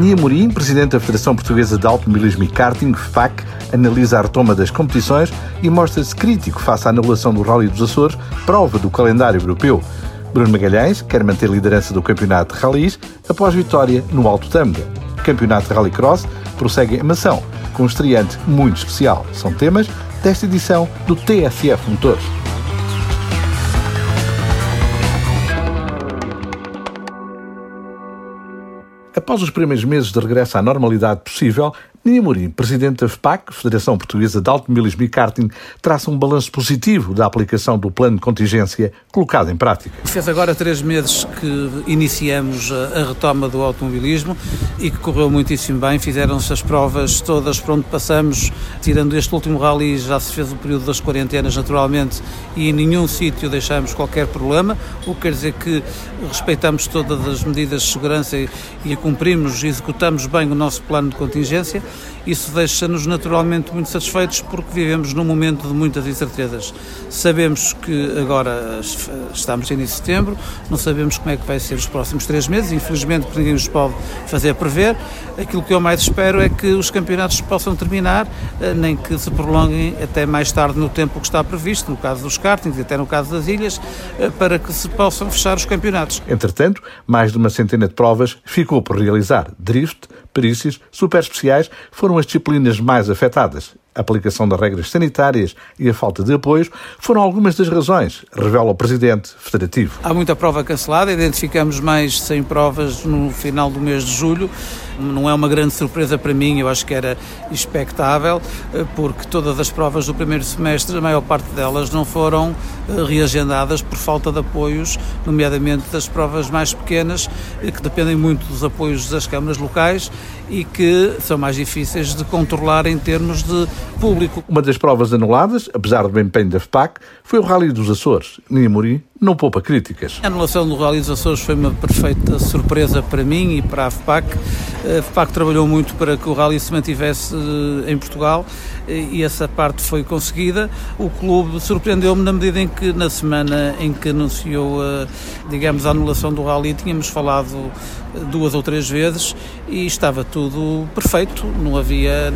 Nia Morim, presidente da Federação Portuguesa de Automobilismo e Karting, FAC, analisa a retoma das competições e mostra-se crítico face à anulação do Rally dos Açores, prova do calendário europeu. Bruno Magalhães quer manter a liderança do campeonato de rallies após vitória no Alto Tâmega. O campeonato de Rallycross prossegue em Mação, com um estreante muito especial. São temas desta edição do TSF Motores. Após os primeiros meses de regresso à normalidade possível, Nini Mourinho, presidente da FPAC, Federação Portuguesa de Automobilismo e Karting, traça um balanço positivo da aplicação do plano de contingência colocado em prática. Fez agora três meses que iniciamos a retoma do automobilismo e que correu muitíssimo bem. Fizeram-se as provas todas por onde passamos, tirando este último rally, já se fez o período das quarentenas naturalmente e em nenhum sítio deixamos qualquer problema, o que quer dizer que respeitamos todas as medidas de segurança e cumprimos e executamos bem o nosso plano de contingência isso deixa-nos naturalmente muito satisfeitos porque vivemos num momento de muitas incertezas. Sabemos que agora estamos em início de setembro, não sabemos como é que vai ser os próximos três meses, infelizmente ninguém nos pode fazer prever. Aquilo que eu mais espero é que os campeonatos possam terminar, eh, nem que se prolonguem até mais tarde no tempo que está previsto, no caso dos kartings e até no caso das ilhas, eh, para que se possam fechar os campeonatos. Entretanto, mais de uma centena de provas ficou por realizar. Drift, perícias, super especiais foram as disciplinas mais afetadas. A aplicação das regras sanitárias e a falta de apoios foram algumas das razões, revela o presidente federativo. Há muita prova cancelada, identificamos mais 100 provas no final do mês de julho. Não é uma grande surpresa para mim, eu acho que era expectável, eh, porque todas as provas do primeiro semestre, a maior parte delas não foram eh, reagendadas por falta de apoios, nomeadamente das provas mais pequenas, eh, que dependem muito dos apoios das câmaras locais e que são mais difíceis de controlar em termos de público. Uma das provas anuladas, apesar do empenho da FPAC, foi o Rally dos Açores. Ninha Mourinho não poupa críticas. A anulação do Rally dos Açores foi uma perfeita surpresa para mim e para a FPAC. A FPAC trabalhou muito para que o Rally se mantivesse eh, em Portugal e essa parte foi conseguida. O clube surpreendeu-me na medida em que na semana em que anunciou, eh, digamos, a anulação do Rally, tínhamos falado duas ou três vezes e estava tudo perfeito, não havia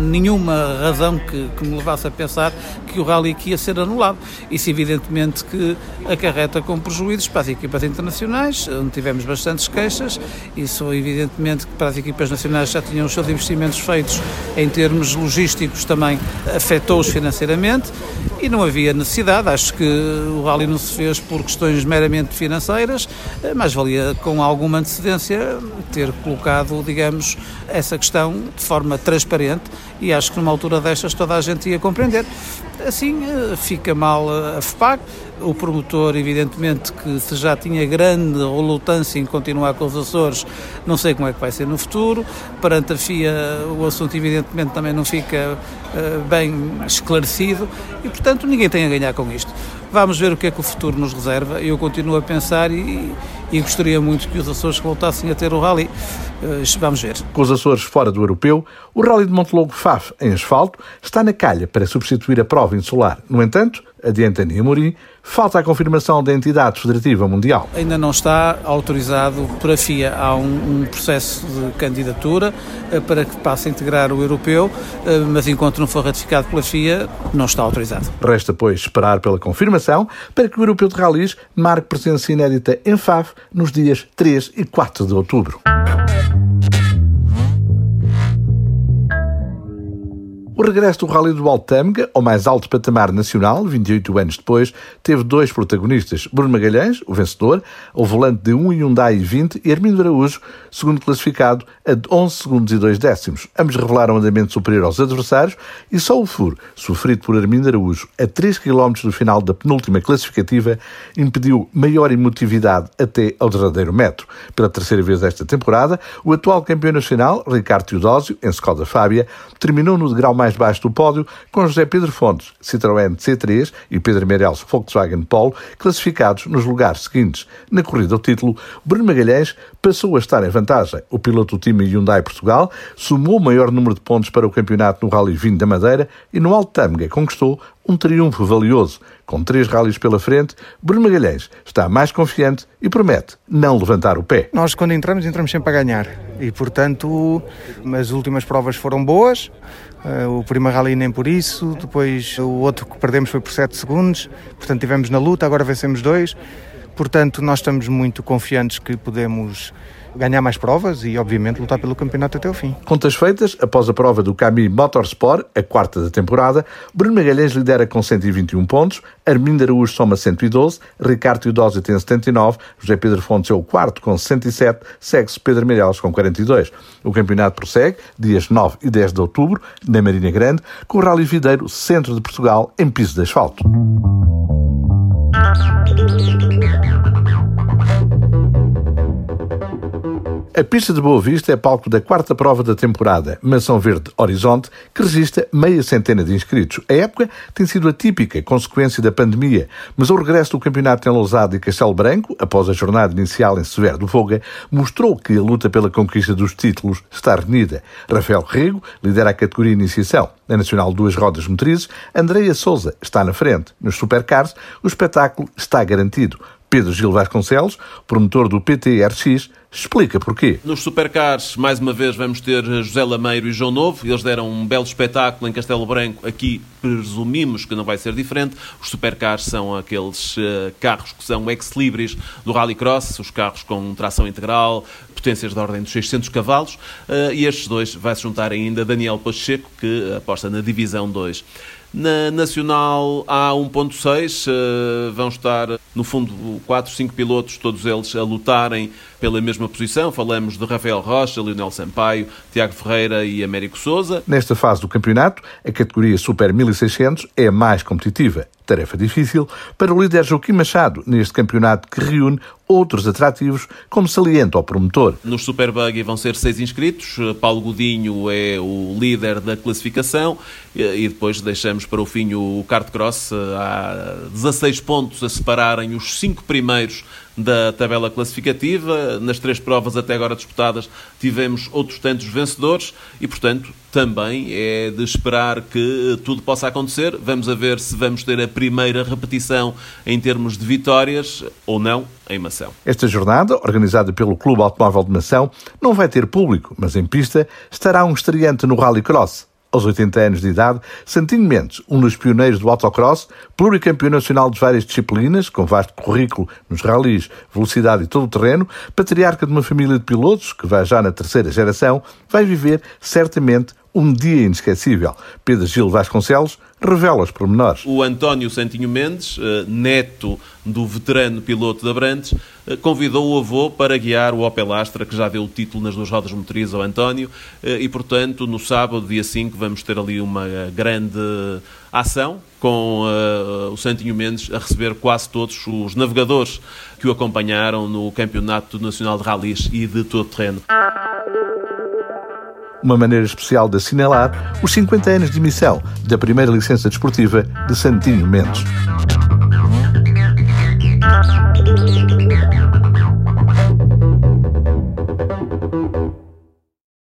nenhuma razão que, que me levasse a pensar que o Rally ia ser anulado. Isso evidentemente que acarreta com prejuízos para as equipas internacionais, onde tivemos bastantes queixas, isso evidentemente que para as equipas nacionais já tinham os seus investimentos feitos em termos logísticos também afetou-os financeiramente e não havia necessidade, acho que o Rally não se fez por questões meramente financeiras, mas valia com alguma antecedência ter colocado, digamos, essa questão de forma transparente e acho que numa altura destas toda a gente ia compreender. Assim eh, fica mal a FPAC, o promotor, evidentemente, que se já tinha grande relutância em continuar com os Açores, não sei como é que vai ser no futuro. Perante a FIA, o assunto, evidentemente, também não fica uh, bem esclarecido e, portanto, ninguém tem a ganhar com isto. Vamos ver o que é que o futuro nos reserva. Eu continuo a pensar e, e gostaria muito que os Açores voltassem a ter o rally. Uh, vamos ver. Com os Açores fora do europeu, o Rally de Montelogo FAF em asfalto está na calha para substituir a prova insular. No entanto, adianta Mourinho, falta a confirmação da entidade federativa mundial. Ainda não está autorizado por a FIA. Há um, um processo de candidatura uh, para que passe a integrar o europeu, uh, mas enquanto não for ratificado pela FIA, não está autorizado. Resta, pois, esperar pela confirmação para que o europeu de rallies marque presença inédita em FAF nos dias 3 e 4 de outubro. O regresso do Rally do Altâmega, ao mais alto patamar nacional, 28 anos depois, teve dois protagonistas. Bruno Magalhães, o vencedor, ao volante de um Hyundai 20 e Armindo Araújo, segundo classificado, a 11 segundos e 2 décimos. Ambos revelaram andamento superior aos adversários e só o furo, sofrido por Armindo Araújo a 3 km do final da penúltima classificativa, impediu maior emotividade até ao derradeiro metro. Pela terceira vez esta temporada, o atual campeão nacional, Ricardo Teodósio, em Skoda Fábia, terminou no degrau mais mais baixo do pódio, com José Pedro Fontes, Citroën C3 e Pedro Meirelles, Volkswagen Polo, classificados nos lugares seguintes. Na corrida ao título, Bruno Magalhães passou a estar em vantagem. O piloto do time Hyundai Portugal somou o maior número de pontos para o campeonato no Rally 20 da Madeira e no Alto Tâmega conquistou um triunfo valioso. Com três rallies pela frente, Bruno Magalhães está mais confiante e promete não levantar o pé. Nós, quando entramos, entramos sempre a ganhar. E, portanto, as últimas provas foram boas. Eh, o primeiro rally nem por isso, depois o outro que perdemos foi por 7 segundos. Portanto, tivemos na luta, agora vencemos dois. Portanto, nós estamos muito confiantes que podemos ganhar mais provas e, obviamente, lutar pelo campeonato até o fim. Contas feitas, após a prova do Cami Motorsport, a quarta da temporada, Bruno Magalhães lidera com 121 pontos, Armindo Araújo soma 112, Ricardo Teodósio tem 79, José Pedro Fontes é o quarto com 67, segue-se Pedro Meireles com 42. O campeonato prossegue, dias 9 e 10 de outubro, na Marinha Grande, com o Rally Videiro Centro de Portugal em piso de asfalto. Thank you. A pista de Boa Vista é palco da quarta prova da temporada, Mação Verde Horizonte, que registra meia centena de inscritos. A época tem sido atípica, consequência da pandemia, mas o regresso do campeonato em Lousado e Castelo Branco, após a jornada inicial em Severo do Voga, mostrou que a luta pela conquista dos títulos está renhida. Rafael Rego lidera a categoria Iniciação. Na Nacional Duas Rodas Motrizes, Andreia Souza está na frente. Nos Supercars, o espetáculo está garantido. Pedro Gil Vasconcelos, promotor do PTRX, explica porquê. Nos Supercars, mais uma vez, vamos ter José Lameiro e João Novo. Eles deram um belo espetáculo em Castelo Branco. Aqui presumimos que não vai ser diferente. Os Supercars são aqueles uh, carros que são ex-libris do Rallycross, os carros com tração integral, potências da ordem dos 600 cavalos. Uh, e estes dois vai-se juntar ainda Daniel Pacheco, que aposta na Divisão 2. Na Nacional há 1.6, uh, vão estar, no fundo, 4, 5 pilotos, todos eles a lutarem pela mesma posição. Falamos de Rafael Rocha, Leonel Sampaio, Tiago Ferreira e Américo Souza. Nesta fase do campeonato, a categoria Super 1600 é a mais competitiva. Tarefa difícil para o líder Joaquim Machado neste campeonato que reúne outros atrativos, como salienta o promotor. Nos Super Buggy vão ser seis inscritos. Paulo Godinho é o líder da classificação e depois deixamos para o fim o kart cross. Há 16 pontos a separarem os cinco primeiros da tabela classificativa. Nas três provas até agora disputadas tivemos outros tantos vencedores e, portanto, também é de esperar que tudo possa acontecer. Vamos a ver se vamos ter a primeira repetição em termos de vitórias ou não em Mação. Esta jornada, organizada pelo Clube Automóvel de Mação, não vai ter público, mas em pista estará um estreante no Rallycross aos 80 anos de idade, Santinho Mendes, um dos pioneiros do autocross, pluricampeão nacional de várias disciplinas, com vasto currículo nos ralis, velocidade e todo o terreno, patriarca de uma família de pilotos, que vai já na terceira geração, vai viver certamente um dia inesquecível. Pedro Gil Vasconcelos revela os pormenores. O António Santinho Mendes, eh, neto do veterano piloto da Brantes, eh, convidou o avô para guiar o Opel Astra, que já deu o título nas duas rodas motrizes ao António, eh, e portanto, no sábado, dia 5, vamos ter ali uma grande ação com uh, o Santinho Mendes a receber quase todos os navegadores que o acompanharam no Campeonato Nacional de Rallys e de todo terreno uma maneira especial de assinalar os 50 anos de emissão da primeira licença desportiva de Santinho Mendes.